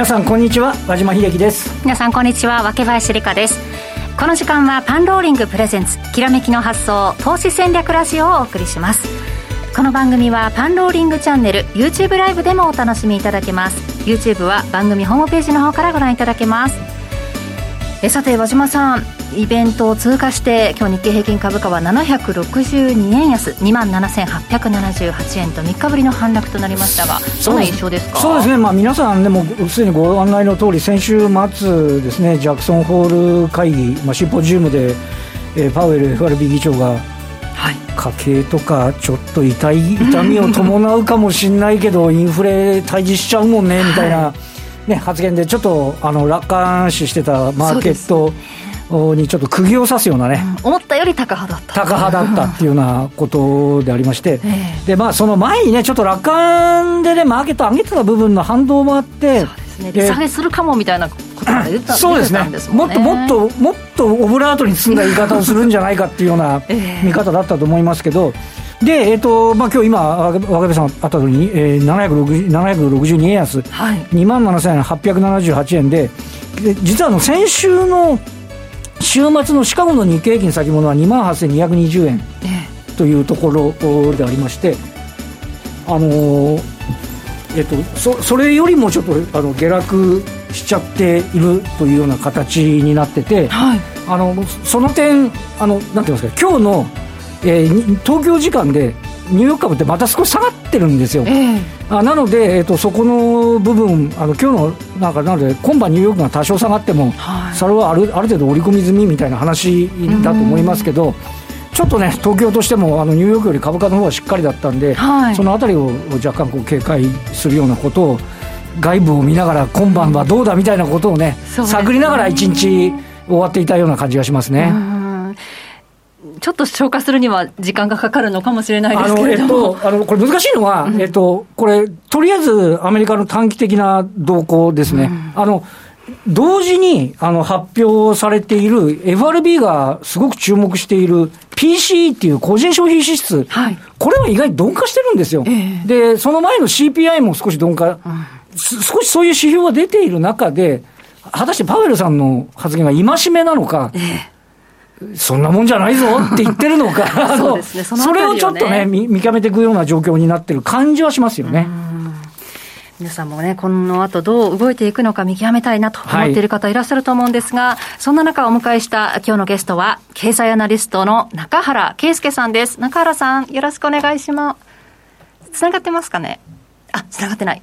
皆さんこんにちは和島秀樹です。皆さんこんにちは若林理香です。この時間はパンローリングプレゼンツきらめきの発想投資戦略ラジオをお送りします。この番組はパンローリングチャンネル YouTube ライブでもお楽しみいただけます。YouTube は番組ホームページの方からご覧いただけます。えさて和島さんイベントを通過して今日日経平均株価は762円安2万7878円と3日ぶりの反落となりましたがどんな印象ですか？そうですね、まあ、皆さんでもすでにご案内の通り先週末ですねジャクソンホール会議、まあ、シンポジウムで、えー、パウエル FRB 議長がはい、家計とかちょっと痛い痛みを伴うかもしれないけどインフレ退治しちゃうもんねみたいな、はい、ね、発言でちょっとあの楽観視してたマーケットにちょっと釘を刺すようなね、うん、思ったより高派だった。高派だったっていうようなことでありまして、えー、でまあ、その前にね、ちょっと楽観でね、マーケット上げてた部分の反動もあって、ね、利下げするかもみたいなことが出たそうですね、ね、もっともっともっとオブラートに包んだ言い方をするんじゃないかっていうような 見方だったと思いますけど。で、えーとまあ今日今、若部さんあった通りに、えー、762円安、はい、2万7878円で、で実はあの先週の週末のシカゴの日経平均先物は2万8220円というところでありまして、あのー、えっと、そそれよりもちょっとあの下落しちゃっているというような形になってて、はい、あのその点あの、なんていうんですか、今日の、えー、東京時間でニューヨーク株ってまた少し下がってるんですよ。えー、あなので、えーと、そこの部分、あの今日のなんかなので、今晩ニューヨークが多少下がっても、はい、それはあるある程度織り込み済みみたいな話だと思いますけど。ちょっとね、東京としてもあのニューヨークより株価の方はしっかりだったんで、はい、そのあたりを若干こう警戒するようなことを、外部を見ながら、今晩はどうだみたいなことをね、ね探りながら一日終わっていたような感じがしますね。ちょっと消化するには時間がかかるのかもしれないですけれども。あの、えっと、あのこれ難しいのは、うん、えっと、これ、とりあえずアメリカの短期的な動向ですね。うん、あの、同時にあの発表されている FRB がすごく注目している PCE っていう個人消費支出、はい、これは意外に鈍化してるんですよ。えー、で、その前の CPI も少し鈍化、うん、少しそういう指標が出ている中で、果たしてパウエルさんの発言が戒めなのか、えーそんなもんじゃないぞって言ってるのか、そうですね、そね、それをちょっとね見、見極めていくような状況になってる感じはしますよね。皆さんもね、この後どう動いていくのか見極めたいなと思っている方いらっしゃると思うんですが、はい、そんな中お迎えした今日のゲストは、経済アナリストの中原圭介さんです。中原さん、よろしくお願いします。つながってますかね？あ、つながってない。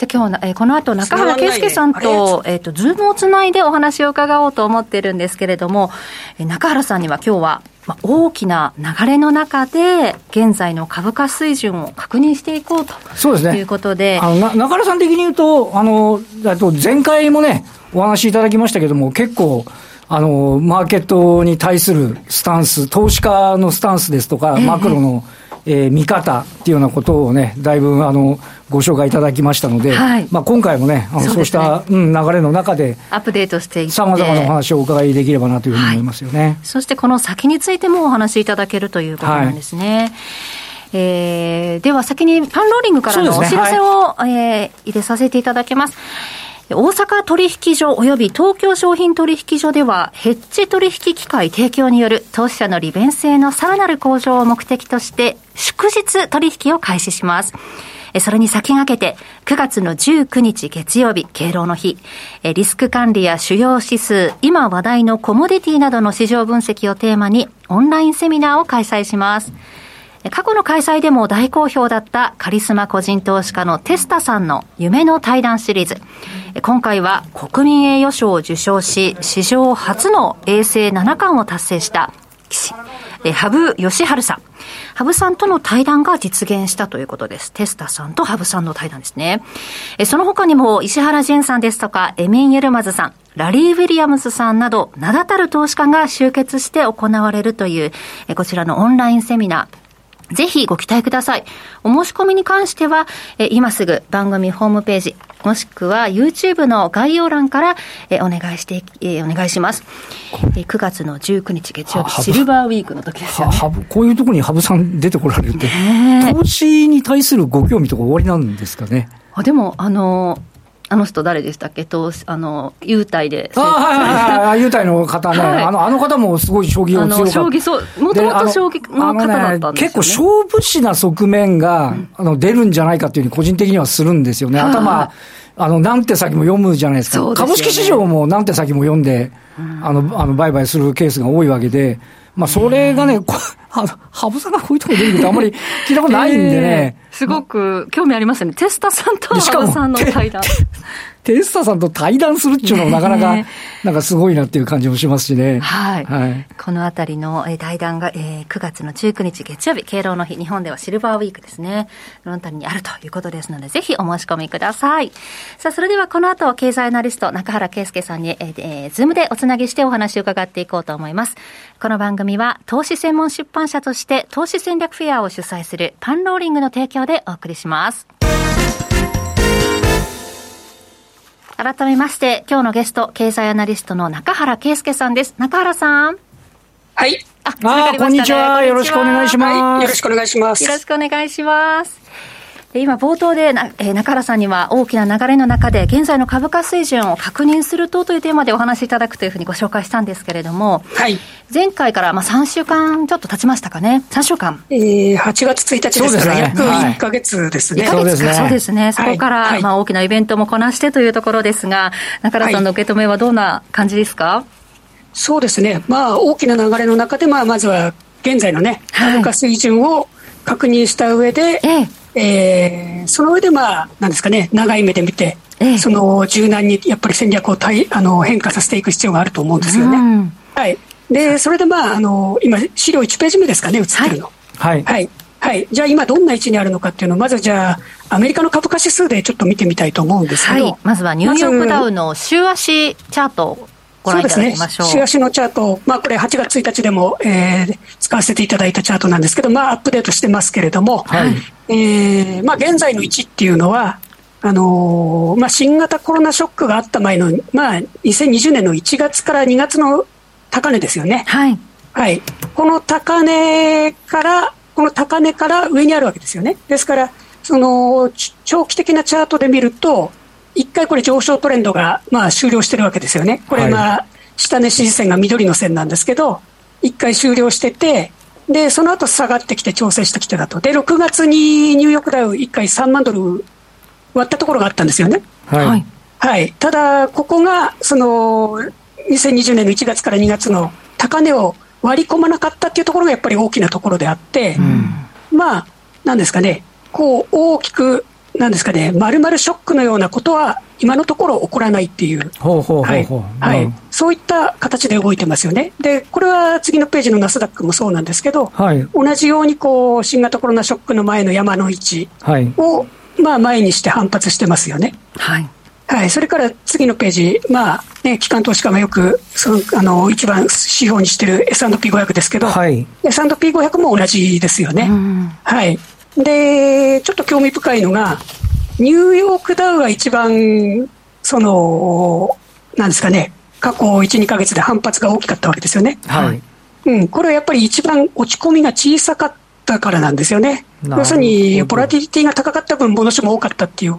で今日えー、この後中原圭介さんと、えっ、ー、と、ズームをつないでお話を伺おうと思ってるんですけれども、えー、中原さんには今日は、まあ、大きな流れの中で、現在の株価水準を確認していこうと。そうです、ね、いうことで。あの中原さん的に言うと、あの、と前回もね、お話しいただきましたけども、結構、あの、マーケットに対するスタンス、投資家のスタンスですとか、マクロの、えー、見方っていうようなことをね、だいぶあのご紹介いただきましたので、はい、まあ、今回もね、あのそう、ね,、した、うん、流れの中で、アップデートしていって、さまざまなお話をお伺いできればなというふうに思いますよね、はい、そしてこの先についてもお話しいただけるということなんですね。はい。えー、では先にパンローリングからのお知らせを、ねはい、えー、入れさせていただきます。大阪取引所及び東京商品取引所では、ヘッジ取引機会提供による投資者の利便性のさらなる向上を目的として、祝日取引を開始します。それに先駆けて、9月の19日月曜日、敬老の日、リスク管理や主要指数、今話題のコモディティなどの市場分析をテーマに、オンラインセミナーを開催します。過去の開催でも大好評だったカリスマ個人投資家のテスタさんの夢の対談シリーズ。今回は国民栄誉賞を受賞し、史上初の衛星七冠を達成した棋士、羽生善治さん。羽生さんとの対談が実現したということです。テスタさんと羽生さんの対談ですね。その他にも石原淳さんですとか、エミン・ユルマズさん、ラリー・ウィリアムズさんなど、名だたる投資家が集結して行われるという、こちらのオンラインセミナー。ぜひご期待ください。お申し込みに関しては、え今すぐ番組ホームページ、もしくは YouTube の概要欄から、えお願いして、えお願いします。え9月の19日月曜日、シルバーウィークの時ですよ、ね、こういうところに羽生さん出てこられて、投資に対するご興味とか終わりなんですかね？あでも、あのあの人誰でしたっけ？と、あの、優待で。あはいはいはい、優待の方ね、はい、あの、あの方もすごい将棋を強かった。将棋、そう、もともと将棋の方だったんですよ、ね、結構勝負師な側面が、うん、あの、出るんじゃないかっていうふうに個人的にはするんですよね。頭、あの、何手先も読むじゃないですか。すね、株式市場も何手先も読んで、うん、あの、あの、売買するケースが多いわけで、まあ、それがね、あの、羽生さんがこういうところ出るとあんまり聞いたことないんでね。すごく興味ありますよね。テスタさんと羽生さんの対談。テスタさんと対談するっていうのもなかなか、なんかすごいなっていう感じもしますしね。はい。はい、このあたりの対談が、えー、9月の19日月曜日、敬老の日、日本ではシルバーウィークですね。ロンタリにあるということですので、ぜひお申し込みください。さあ、それではこの後、経済アナリスト、中原圭介さんに、えー、えー、ズームでおつなぎしてお話を伺っていこうと思います。この番組は、投資専門出版社として、投資戦略フェアを主催するパンローリングの提供でお送りします。改めまして、今日のゲスト、経済アナリストの中原圭介さんです。中原さん。はい。あ、あ、こんにちは。よろしくお願いします、はい。よろしくお願いします。よろしくお願いします。今、冒頭でな、えー、中原さんには大きな流れの中で、現在の株価水準を確認するとというテーマでお話しいただくというふうにご紹介したんですけれども、はい、前回からまあ3週間ちょっと経ちましたかね、3週間。えー、8月1日ですから、ね、約1か月ですね。1か月か、そうですね。そこから、まあ、大きなイベントもこなしてというところですが、中原さんの受け止めはどんな感じですか、そうですね、まあ、大きな流れの中で、まあ、まずは現在のね、株価水準を確認した上で、えええー、その上で、まあ、なんですかね、長い目で見て、ええ、その柔軟にやっぱり戦略をたいあの変化させていく必要があると思うんですよね。うん、はい。で、それでまあ、あの、今、資料1ページ目ですかね、映ってるの。はい。はい。はい。じゃあ今どんな位置にあるのかっていうのを、まずじゃあ、アメリカの株価指数でちょっと見てみたいと思うんですけど。はい。まずはニューヨークダウの週足チャートご覧いただきましょう。そうですね。週足のチャート、まあこれ8月1日でも、えー、使わせていただいたチャートなんですけど、まあアップデートしてますけれども、はい、えー、まあ現在の位置っていうのは、あのー、まあ新型コロナショックがあった前の、まあ2020年の1月から2月の高値ですよね。はい。はい。この高値から、この高値から上にあるわけですよね。ですから、その、長期的なチャートで見ると、一回これ上昇トレンドが、まあ、終了してるわけですよね。これ、まあ、下値支持線が緑の線なんですけど、一回終了してて、で、その後下がってきて調整してきてだと。で、6月にニューヨークダウ一回3万ドル割ったところがあったんですよね。はい。はい。ただ、ここが、その、2020年の1月から2月の高値を割り込まなかったっていうところがやっぱり大きなところであって、うん、まあ、なんですかね、こう、大きくなんですかね、まるまるショックのようなことは、今のところ起こらないっていう、はい、そういった形で動いてますよね。で、これは次のページのナスダックもそうなんですけど、はい、同じようにこう新型コロナショックの前の山の位置を、まあ、前にして反発してますよね。はい。はい、それから次のページ、まあね、機関投資家がよくそのあの一番指標にしてる S&P500 ですけど、はい、S&P500 も同じですよね。はい、で、ちょっと興味深いのが、ニューヨークダウが一番、その、なんですかね、過去1、2か月で反発が大きかったわけですよね。はい。うん、これはやっぱり一番落ち込みが小さかったからなんですよね。要するに、ボラティリティが高かった分、戻しも多かったっていう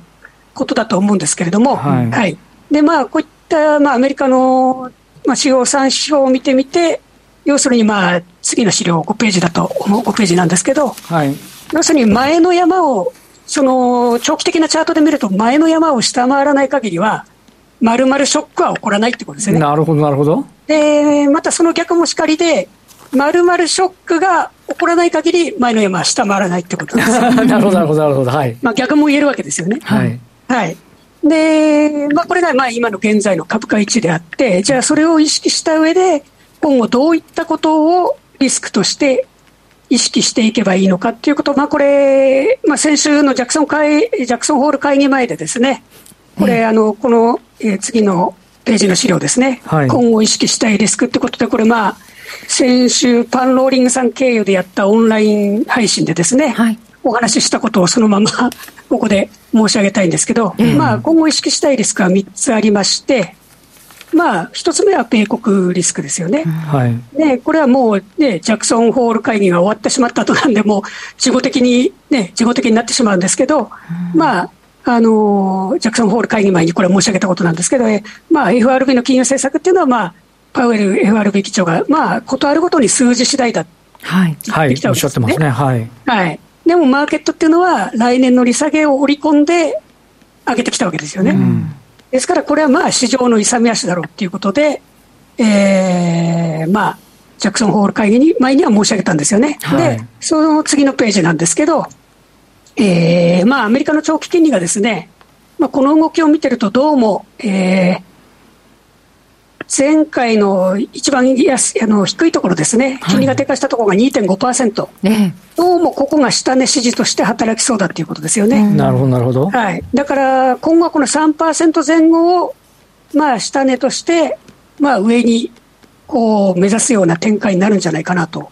ことだと思うんですけれども、はい。はい、で、まあ、こういった、まあ、アメリカの、まあ、主要3指標を見てみて、要するに、まあ、次の資料5ページだと、5ページなんですけど、はい。要するに前の山を、その長期的なチャートで見ると、前の山を下回らない限りは、まるまるショックは起こらないってことですよね。なるほど、なるほど。で、またその逆もしかりで、まるまるショックが起こらない限り、前の山は下回らないってことです。なるほど、なるほど、なるほど。はい。まあ逆も言えるわけですよね。はい。はい。で、まあこれがまあ今の現在の株価位置であって、じゃあそれを意識した上で、今後どういったことをリスクとして意識していけばいいのかっていうこと、まあ、これ、まあ、先週のジャクソン会ジャクソンホール会議前でですね、これ、あのこの、えー、次のページの資料ですね、はい、今後意識したいリスクってことで、これ、まあ、先週、パンローリングさん経由でやったオンライン配信でですね、はい、お話ししたことをそのままここで申し上げたいんですけど、まあ、今後意識したいリスクは3つありまして、まあ、一つ目は米国リスクですよね。はい。で、これはもうね、ジャクソンホール会議が終わってしまった後なんで、もう、事後的にね、事後的になってしまうんですけど、うん、まあ、あのジャクソンホール会議前にこれ申し上げたことなんですけど、えまあ、FRB の金融政策っていうのは、まあ、パウエル FRB 議長が、まあ、ことあるごとに数字次第だはい、はい、おっしゃってますね。はい。はい。でも、マーケットっていうのは、来年の利下げを織り込んで上げてきたわけですよね。うん、ですから、これはまあ、市場の勇み足だろうっていうことで、えー、まあ、ジャクソンホール会議に前には申し上げたんですよね。はい、で、その次のページなんですけど、えー、まあ、アメリカの長期金利がですね、まあ、この動きを見てると、どうも、えー、前回の一番安あの低いところですね、金利が低下したところが2.5%、ね、どうもここが下値支持として働きそうだということですよね。なるほど、なるほど。はい、だから今後はこの3%前後を、まあ、下値として、まあ、上にこう目指すような展開になるんじゃないかなと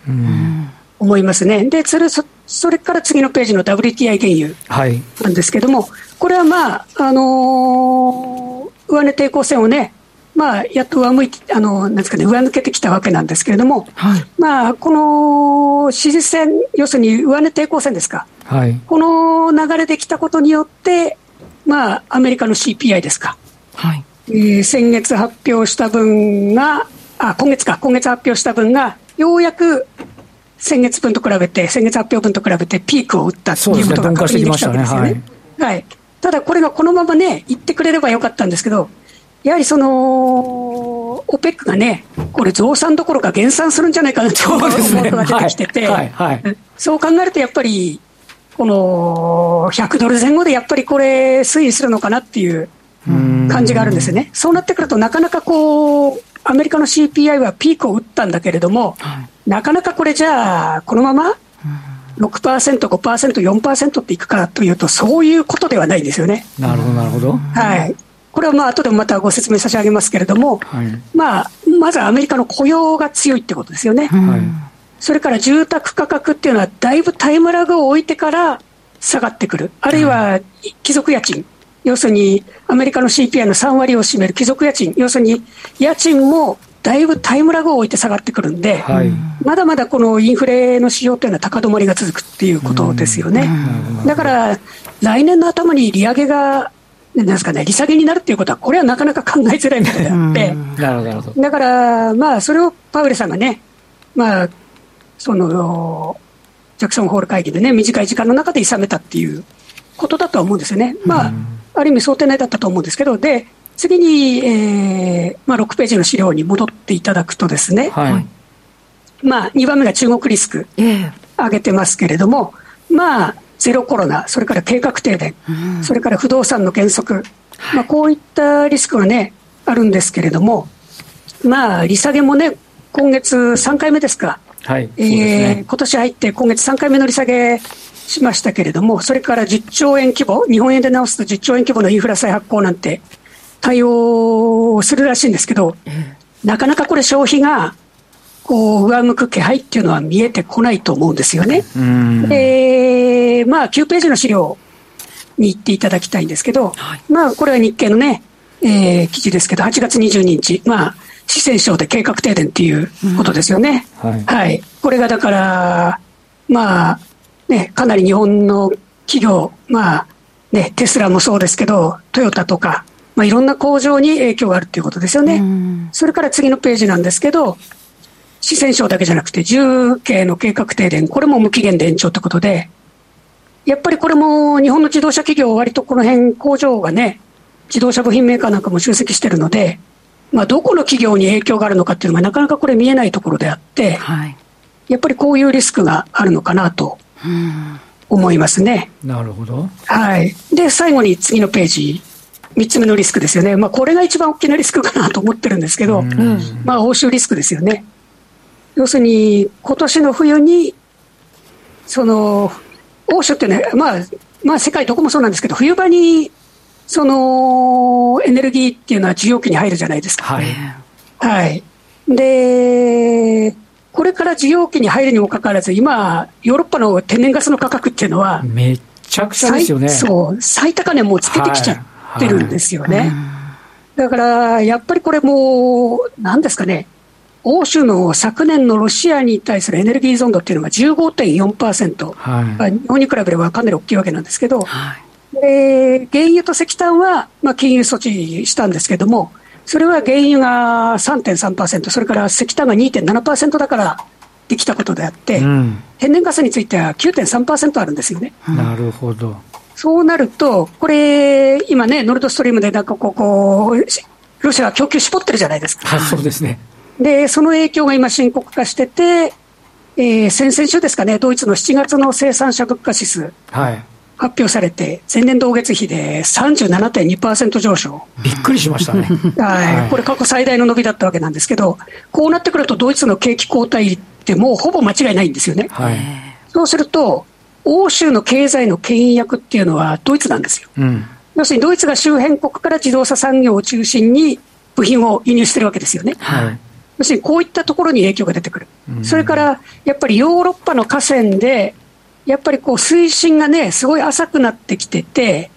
思いますね。でそれそれから次のページの WTI 原油なんですけども、はい、これはまあ、あのー、上値抵抗線をね、まあ、やっと上向いて、あの、なんですかね、上抜けてきたわけなんですけれども、はい、まあ、この支持線、要するに上値抵抗線ですか、はい、この流れできたことによって、まあ、アメリカの CPI ですか、はい。えー、先月発表した分が、あ、今月か、今月発表した分が、ようやく先月分と比べて、先月発表分と比べてピークを打ったということが確認できたわけですよね。ねはい、はい、ただ、これがこのままね、言ってくれればよかったんですけど、やはりその、オペックがね、これ、増産どころか減産するんじゃないかなと思うことが出てきてて、はいはい、そう考えるとやっぱり、この100ドル前後でやっぱりこれ、推移するのかなっていう感じがあるんですよね。そうなってくると、なかなかこう、アメリカの CPI はピークを打ったんだけれども、はい、なかなかこれじゃあ、このまま6%、5%、4%っていくかというと、そういうことではないんですよね。なるほど、なるほど。はい。これはまあ後でもまたご説明差し上げますけれども、はい、まあ、まずアメリカの雇用が強いってことですよね。はい、それから住宅価格っていうのは、だいぶタイムラグを置いてから下がってくる、あるいは貴族家賃、要するにアメリカの CPI の3割を占める貴族家賃、要するに家賃もだいぶタイムラグを置いて下がってくるんで、はい、まだまだこのインフレの指標というのは高止まりが続くっていうことですよね。だから、来年の頭に利上げがなんですかね、利下げになるっていうことは、これはなかなか考えづらいことであって、なるほどだから、まあ、それをパウエルさんがね、まあ、その、ジャクソンホール会議でね、短い時間の中で諌めたっていうことだとは思うんですよね。まあ、ある意味想定内だったと思うんですけど、で、次に、えーまあ、6ページの資料に戻っていただくとですね、はい、まあ、2番目が中国リスク、上げてますけれども、まあ、ゼロコロナ、それから計画停電、うん、それから不動産の減速、まあ、こういったリスクがね、あるんですけれども、まあ、利下げもね、今月3回目ですか、はいえーね、今年入って今月3回目の利下げしましたけれども、それから10兆円規模、日本円で直すと10兆円規模のインフラ再発行なんて対応するらしいんですけど、なかなかこれ、消費が上向く気配っていうのは見えてこないと思うんですよね。で、まあ、9ページの資料に行っていただきたいんですけど、はい、まあ、これは日経のね、えー、記事ですけど、8月22日、まあ、四川省で計画停電っていうことですよね。うん、はい、はい。これがだから、まあ、ね、かなり日本の企業、まあ、ね、テスラもそうですけど、トヨタとか、まあ、いろんな工場に影響があるっていうことですよね。うん、それから次のページなんですけど、四川省だけじゃなくて、重慶の計画停電、これも無期限で延長ということで、やっぱりこれも日本の自動車企業、割とこの辺工場がね、自動車部品メーカーなんかも集積してるので、まあ、どこの企業に影響があるのかっていうのがなかなかこれ見えないところであって、はい、やっぱりこういうリスクがあるのかなと思いますね。なるほど。はい。で、最後に次のページ、3つ目のリスクですよね。まあ、これが一番大きなリスクかなと思ってるんですけど、まあ、欧州リスクですよね。要するに、今年の冬に、その、欧州ってね、まあ、まあ世界どこもそうなんですけど、冬場に、その、エネルギーっていうのは需要期に入るじゃないですか。はい。はい。で、これから需要期に入るにもかかわらず、今、ヨーロッパの天然ガスの価格っていうのは、めちゃくちゃですよね。そう、最高値もうつけてきちゃってるんですよね。はいはい、だから、やっぱりこれもう、なんですかね、欧州の昨年のロシアに対するエネルギー依存度っていうのが15.4%、はい、日本に比べればかなり大きいわけなんですけど、はい、で原油と石炭は、まあ、金融措置したんですけども、それは原油が3.3%、それから石炭が2.7%だからできたことであって、うん、天然ガスについては9.3%あるんですよね。なるほど。そうなると、これ、今ね、ノルドストリームでなんかこう、こうロシアは供給絞ってるじゃないですか。はい、そうですね。で、その影響が今深刻化してて、えー、先々週ですかね、ドイツの7月の生産者物価指数。はい。発表されて、前年同月比で37.2%上昇。びっくりしましたね。はい。これ過去最大の伸びだったわけなんですけど、こうなってくるとドイツの景気後退ってもうほぼ間違いないんですよね。はい。そうすると、欧州の経済の牽引役っていうのはドイツなんですよ。うん。要するにドイツが周辺国から自動車産業を中心に部品を輸入してるわけですよね。はい。要するにこういったところに影響が出てくる。うん、それからやっぱりヨーロッパの河川でやっぱりこう水深がね、すごい浅くなってきてて、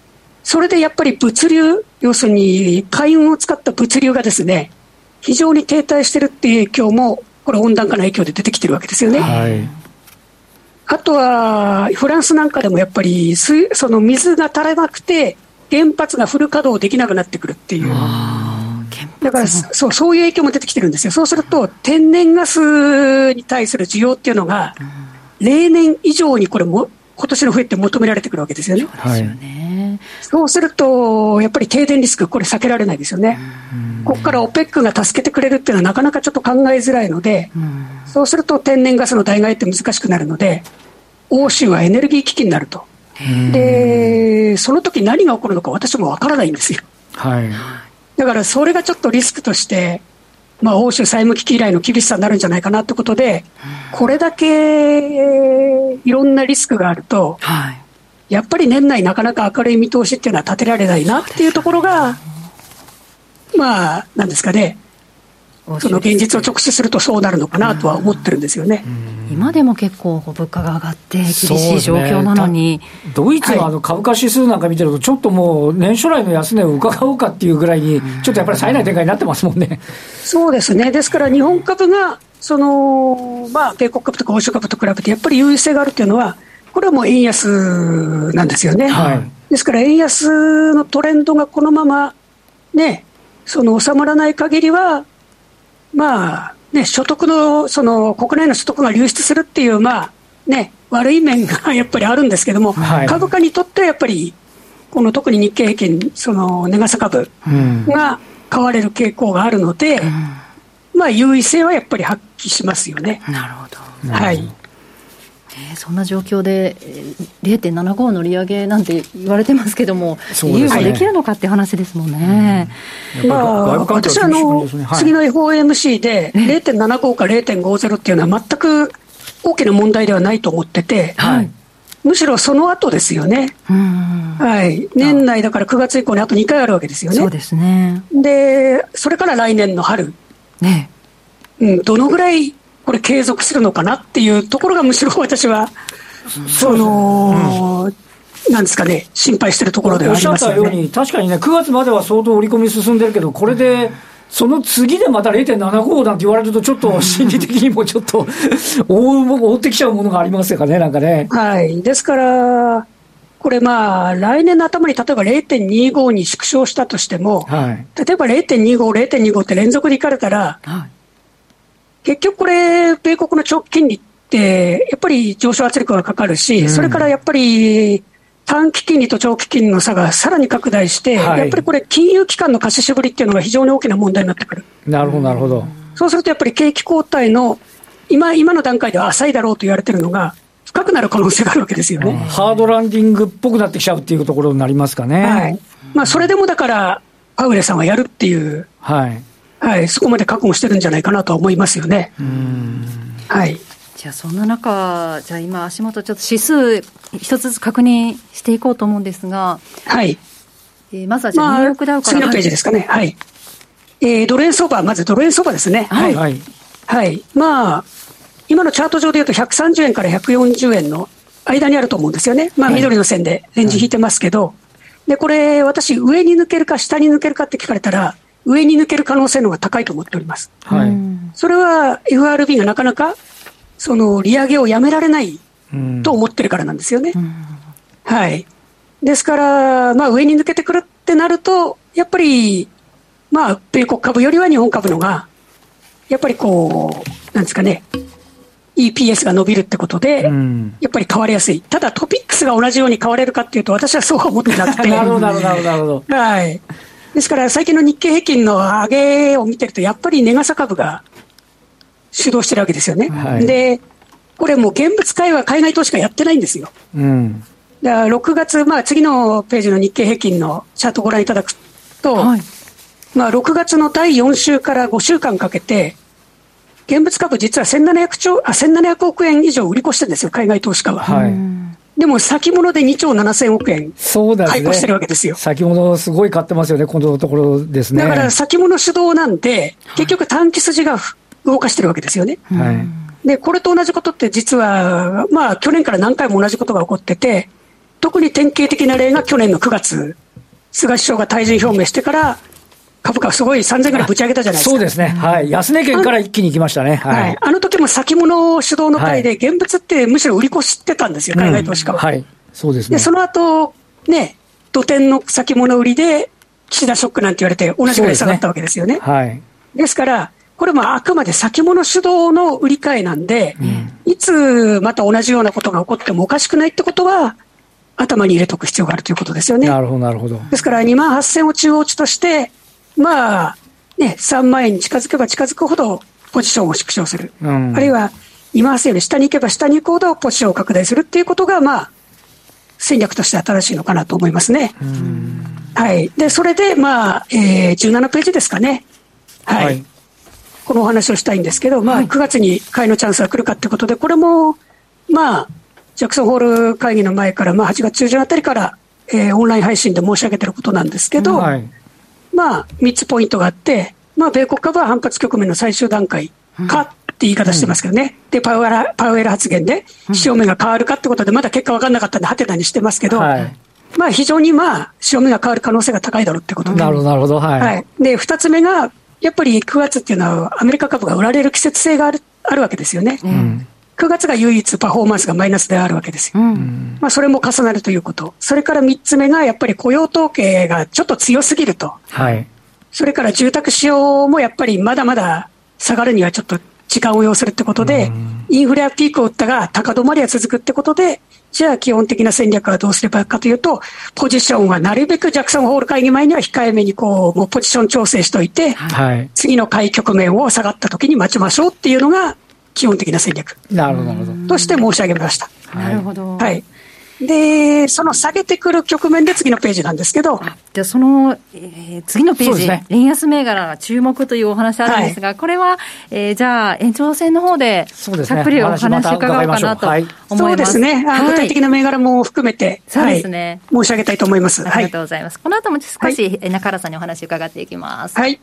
それでやっぱり物流、要するに海運を使った物流がですね、非常に停滞してるっていう影響も、これ温暖化の影響で出てきてるわけですよね。はい、あとは、フランスなんかでもやっぱり水、その水が足らなくて、原発がフル稼働できなくなってくるっていう。だからそう、そういう影響も出てきてるんですよ。そうすると、天然ガスに対する需要っていうのが、例年以上にこれも、今年の冬って求められてくるわけですよね。はい、そうすると、やっぱり停電リスク、これ避けられないですよね。ここから OPEC が助けてくれるっていうのはなかなかちょっと考えづらいので、そうすると天然ガスの代替って難しくなるので、欧州はエネルギー危機になると。で、その時何が起こるのか私もわからないんですよ。はい。だからそれがちょっとリスクとして、まあ、欧州債務危機以来の厳しさになるんじゃないかなということで、これだけいろんなリスクがあると、はい、やっぱり年内なかなか明るい見通しっていうのは立てられないなっていうところが、まあ、なんですかね、その現実を直視するとそうなるのかなとは思ってるんですよね。今でも結構物価が上がって厳しい状況なのに、ね、ドイツのあの株価指数なんか見てると、ちょっともう年初来の安値を伺おうかっていうぐらいに、ちょっとやっぱり冴えない展開になってますもんね。そうですね。ですから日本株が、その、まあ、米国株とか欧州株と比べてやっぱり優位性があるっていうのは、これはもう円安なんですよね。はい、ですから円安のトレンドがこのままね、その収まらない限りは、まあ、ね、所得の、その、国内の所得が流出するっていう、まあ、ね、悪い面が やっぱりあるんですけども、はい、株価にとってはやっぱり、この特に日経平均、その、値傘株が買われる傾向があるので、うん、まあ、優位性はやっぱり発揮しますよね。なるほど。はい。えー、そんな状況で0.75の利上げなんて言われてますけども、理由ができるのかって話ですもんね。うん、まあ、私はあの、はい、次の FOMC で0.75か0.50っていうのは全く大きな問題ではないと思ってて、はい、むしろその後ですよね。はい。年内だから9月以降にあと2回あるわけですよね。そうですね。で、それから来年の春。ね。うん、どのぐらいこれ継続するのかなっていうところがむしろ私は、その、うん、なんですかね、心配してるところではありますよね。おっしゃったように、確かにね、9月までは相当織り込み進んでるけど、これで、その次でまた0.75なんて言われると、ちょっと 心理的にもちょっと追う、追ってきちゃうものがありますよね、なんかね。はい。ですから、これまあ、来年の頭に例えば0.25に縮小したとしても、はい、例えば0.25、0.25って連続でいかれたら、はい結局これ、米国の長期金利って、やっぱり上昇圧力がかかるし、うん、それからやっぱり、短期金利と長期金利の差がさらに拡大して、はい、やっぱりこれ、金融機関の貸し渋りっていうのが非常に大きな問題になってくる。なるほど、なるほど。そうするとやっぱり景気後退の、今、今の段階では浅いだろうと言われてるのが、深くなる可能性があるわけですよね。ハードランディングっぽくなってきちゃうっていうところになりますかね。はい。まあ、それでもだから、パウエルさんはやるっていう。はい。はい、そこまで覚悟してるんじゃないかなと思いますよね。はい。じゃあそんな中、じゃあ今足元ちょっと指数一つずつ確認していこうと思うんですが、はい。えー、まずはじゃあニューヨークダウから、まあ、次のページですかね。はい。えー、ドル円相場、まずドル円相場ですね。はい。はい。はい、まあ、今のチャート上でいうと130円から140円の間にあると思うんですよね。まあ、緑の線でレンジ引いてますけど、はい、で、これ、私、上に抜けるか下に抜けるかって聞かれたら、上に抜ける可能性の方が高いと思っております。はい。それは FRB がなかなか、その利上げをやめられないと思ってるからなんですよね。はい。ですから、まあ、上に抜けてくるってなると、やっぱり、まあ、米国株よりは日本株のが、やっぱりこう、なんですかね、EPS が伸びるってことで、やっぱり買われやすい。ただトピックスが同じように買われるかっていうと、私はそうは思ってなくて。なるほど、なるほど、なるほど。はい。ですから、最近の日経平均の上げを見てると、やっぱり値傘株が主導してるわけですよね。はい、で、これもう現物買いは海外投資家やってないんですよ。うん。だから6月、まあ次のページの日経平均のチャートをご覧いただくと、はい、まあ6月の第4週から5週間かけて、現物株実は1700兆、あ、1700億円以上売り越してるんですよ、海外投資家は。はい。でも先物で2兆7000億円買い越してるわけですよ。先物すごい買ってますよね、このところですね。だから先物主導なんで、結局短期筋が動かしてるわけですよね。はい。で、これと同じことって実は、まあ去年から何回も同じことが起こってて、特に典型的な例が去年の9月、菅首相が退陣表明してから、株価すごい3000ぐらいぶち上げたじゃないですか。そうですね。はい。安値圏から一気に行きましたね。はい。あの時も先物主導の会で、現物ってむしろ売り越してたんですよ、海外投資家は。はい。そうですね。で、その後、ね、土天の先物売りで、岸田ショックなんて言われて、同じぐらい下がったわけですよね。はい。ですから、これもあくまで先物主導の売り買いなんで、うん、いつまた同じようなことが起こってもおかしくないってことは、頭に入れとく必要があるということですよね。なるほど、なるほど。ですから、2万8000を中央値として、まあ、ね、3万円に近づけば近づくほどポジションを縮小する。うん、あるいは、2万8000より下に行けば下に行くほどポジションを拡大するっていうことが、まあ、戦略として新しいのかなと思いますね。はい。で、それで、まあ、えー、17ページですかね。はい。はい、このお話をしたいんですけど、まあ、9月に買いのチャンスが来るかってことで、これも、まあ、ジャクソンホール会議の前から、まあ、8月中旬あたりから、えー、オンライン配信で申し上げてることなんですけど、はい、まあ、3つポイントがあって、まあ、米国株は反発局面の最終段階かって言い方してますけどね。うん、で、パウエル、パウエル発言で、潮目が変わるかってことで、まだ結果分かんなかったんで、はてなにしてますけど、はい、まあ、非常にまあ、潮目が変わる可能性が高いだろうってことで。なるほど、なるほど。はい。はい、で、2つ目が、やっぱり9月っていうのは、アメリカ株が売られる季節性があるあるわけですよね。うん、9月が唯一パフォーマンスがマイナスであるわけですよ。うん、まあ、それも重なるということ。それから3つ目が、やっぱり雇用統計がちょっと強すぎると。はい。それから住宅使用もやっぱりまだまだ下がるにはちょっと時間を要するってことで、インフレはピークを打ったが高止まりは続くってことで、じゃあ基本的な戦略はどうすればかというと、ポジションはなるべくジャクソンホール会議前には控えめにこう、もうポジション調整しといて、はい、次の買い局面を下がった時に待ちましょうっていうのが基本的な戦略。なるほど。として申し上げました。なるほど。はい。で、その下げてくる局面で次のページなんですけど。じゃあその、えー、次のページ、ね、円安銘柄注目というお話あるんですが、はい、これは、えー、じゃあ延長戦の方で、たっぷりお話伺おうかなと思います。そうですね。はい、具体的な銘柄も含めて、そうですね、はい、申し上げたいと思います。ありがとうございます。この後も少し、中原さんにお話伺っていきます。はい。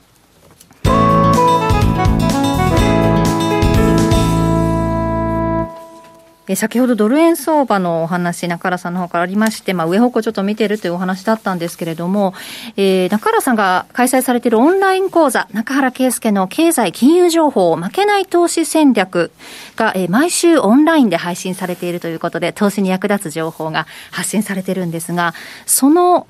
え先ほどドル円相場のお話、中原さんの方からありまして、まあ、上方向ちょっと見てるというお話だったんですけれども、えー、中原さんが開催されているオンライン講座、中原圭介の経済金融情報、負けない投資戦略が、えー、毎週オンラインで配信されているということで、投資に役立つ情報が発信されてるんですが、その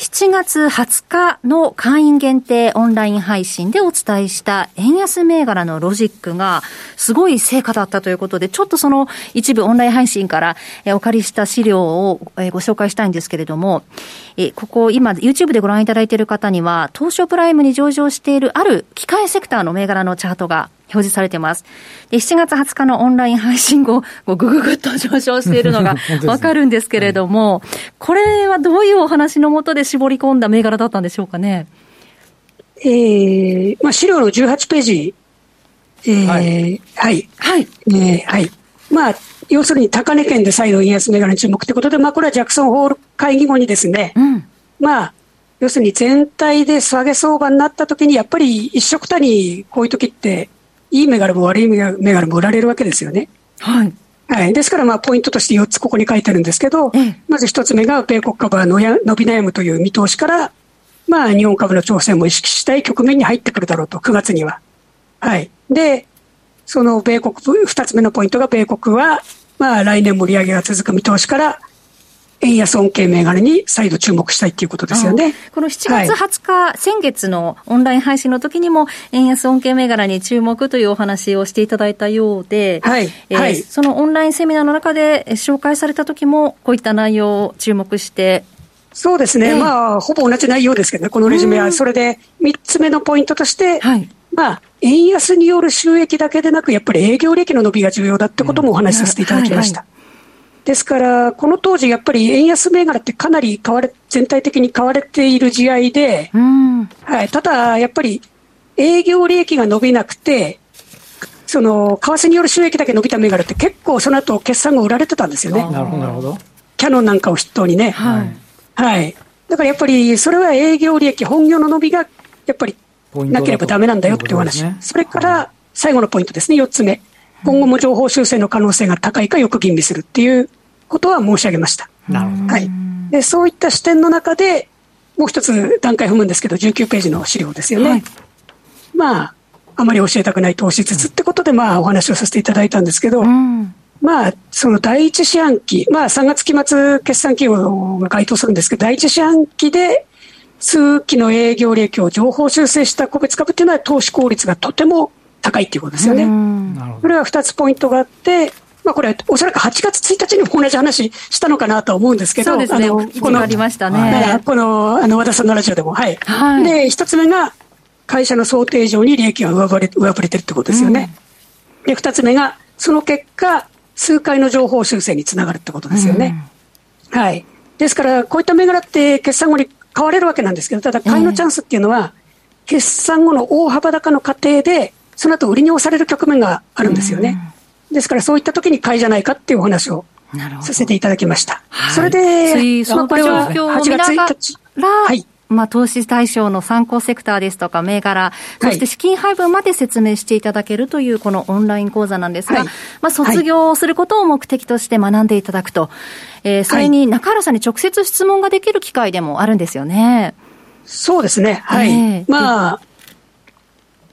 7月20日の会員限定オンライン配信でお伝えした円安銘柄のロジックがすごい成果だったということで、ちょっとその一部オンライン配信からお借りした資料をご紹介したいんですけれども、ここ今 YouTube でご覧いただいている方には、東証プライムに上場しているある機械セクターの銘柄のチャートが表示されています。で、7月20日のオンライン配信後、ぐぐぐっと上昇しているのが わかるんですけれども、これはどういうお話のもとで絞り込んだ銘柄だったんでしょうかね？えー、まあ、資料の18ページ、えー、はい。はい。はい。えー、はい。まあ、要するに高値圏で再度円安銘柄に注目ということで、まあ、これはジャクソンホール会議後にですね、うん、まあ、要するに全体で下げ相場になったときに、やっぱり一色たにこういうときって、いい銘柄も悪い銘柄も売られるわけですよね。はい。はい。ですから、まあ、ポイントとして4つここに書いてあるんですけど、まず1つ目が、米国株は伸び悩むという見通しから、まあ、日本株の挑戦も意識したい局面に入ってくるだろうと、9月には。はい。で、その米国、2つ目のポイントが、米国は、まあ、来年盛り上げが続く見通しから、円安恩恵銘柄に再度注目したいということですよね。この7月20日、はい、先月のオンライン配信の時にも、円安恩恵銘柄に注目というお話をしていただいたようで、はい。えー、はい、そのオンラインセミナーの中で紹介された時も、こういった内容を注目して、そうですね。えー、まあ、ほぼ同じ内容ですけどね、このレジュメは。それで、3つ目のポイントとして、はい、まあ、円安による収益だけでなく、やっぱり営業利益の伸びが重要だってこともお話しさせていただきました。うんはいはいですから、この当時、やっぱり円安銘柄ってかなり買われ、全体的に買われている時合で、はい、ただ、やっぱり営業利益が伸びなくて、その、為替による収益だけ伸びた銘柄って結構その後決算が売られてたんですよね。なるほど、なるほど。キャノンなんかを筆頭にね。はい。はい。だからやっぱり、それは営業利益、本業の伸びが、やっぱり、なければだめなんだよっていう話。ね、それから、最後のポイントですね、4つ目。今後も情報修正の可能性が高いかよく吟味するっていうことは申し上げました。なるほど。はい。で、そういった視点の中で、もう一つ段階踏むんですけど、19ページの資料ですよね。はい、まあ、あまり教えたくない投資術ってことで、まあ、お話をさせていただいたんですけど、まあ、その第一四半期、まあ、3月期末決算企業が該当するんですけど、第一四半期で、数期の営業利益を情報修正した個別株っていうのは投資効率がとても高いっていうことですよね。これは2つポイントがあって、まあ、これ、おそらく8月1日にも同じ話したのかなと思うんですけど、そうですね、あのこのありましたね。このあの和田さんのラジオでも、はい。はい、で、一つ目が、会社の想定上に利益が上振れ上振れてるってことですよね。うん、で、二つ目が、その結果、数回の情報修正につながるってことですよね。うん、はい。ですから、こういった銘柄って決算後に買われるわけなんですけど、ただ、買いのチャンスっていうのは、決算後の大幅高の過程で、その後売りに押される局面があるんですよね。うんですからそういった時に買いじゃないかっていうお話をさせていただきました。それで、その状況を見ながら、はい、まあ、投資対象の参考セクターですとか、銘柄、そして資金配分まで説明していただけるという、このオンライン講座なんですが、はい、まあ、卒業することを目的として学んでいただくと、えー、それに中原さんに直接質問ができる機会でもあるんですよね。そうですね。はい。えー、まあ、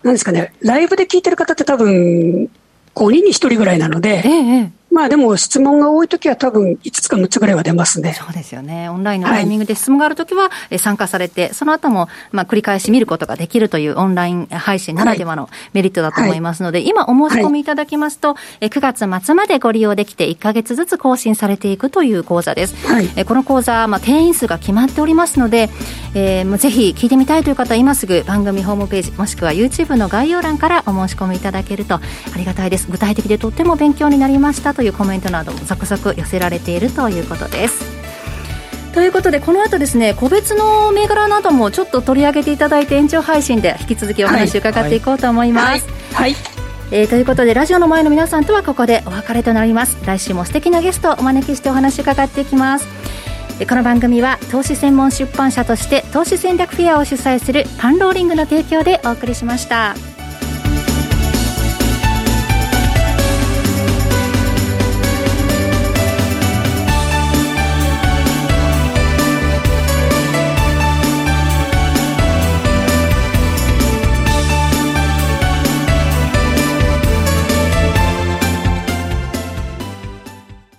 なんですかね、ライブで聞いてる方って多分、5人に1人ぐらいなので、ええ、まあでも質問が多いときは多分5つか6つぐらいは出ますね。そうですよね。オンラインのタイミングで質問があるときは参加されて、はい、その後もまあ繰り返し見ることができるというオンライン配信ならではのメリットだと思いますので、はい、今お申し込みいただきますと、はい、9月末までご利用できて1か月ずつ更新されていくという講座です。はい、この講座、まあ定員数が決まっておりますので、えー、ぜひ聞いてみたいという方は今すぐ番組ホームページもしくは YouTube の概要欄からお申し込みいただけるとありがたいです。具体的でとっても勉強になりましたというコメントなども続々寄せられているということです。ということでこの後ですね個別の銘柄などもちょっと取り上げていただいて延長配信で引き続きお話を伺っていこうと思います。はい、はいえー、ということでラジオの前の皆さんとはここでお別れとなります来週も素敵なゲストをお招きしてお話を伺っていきますこの番組は投資専門出版社として投資戦略フェアを主催するパンローリングの提供でお送りしました。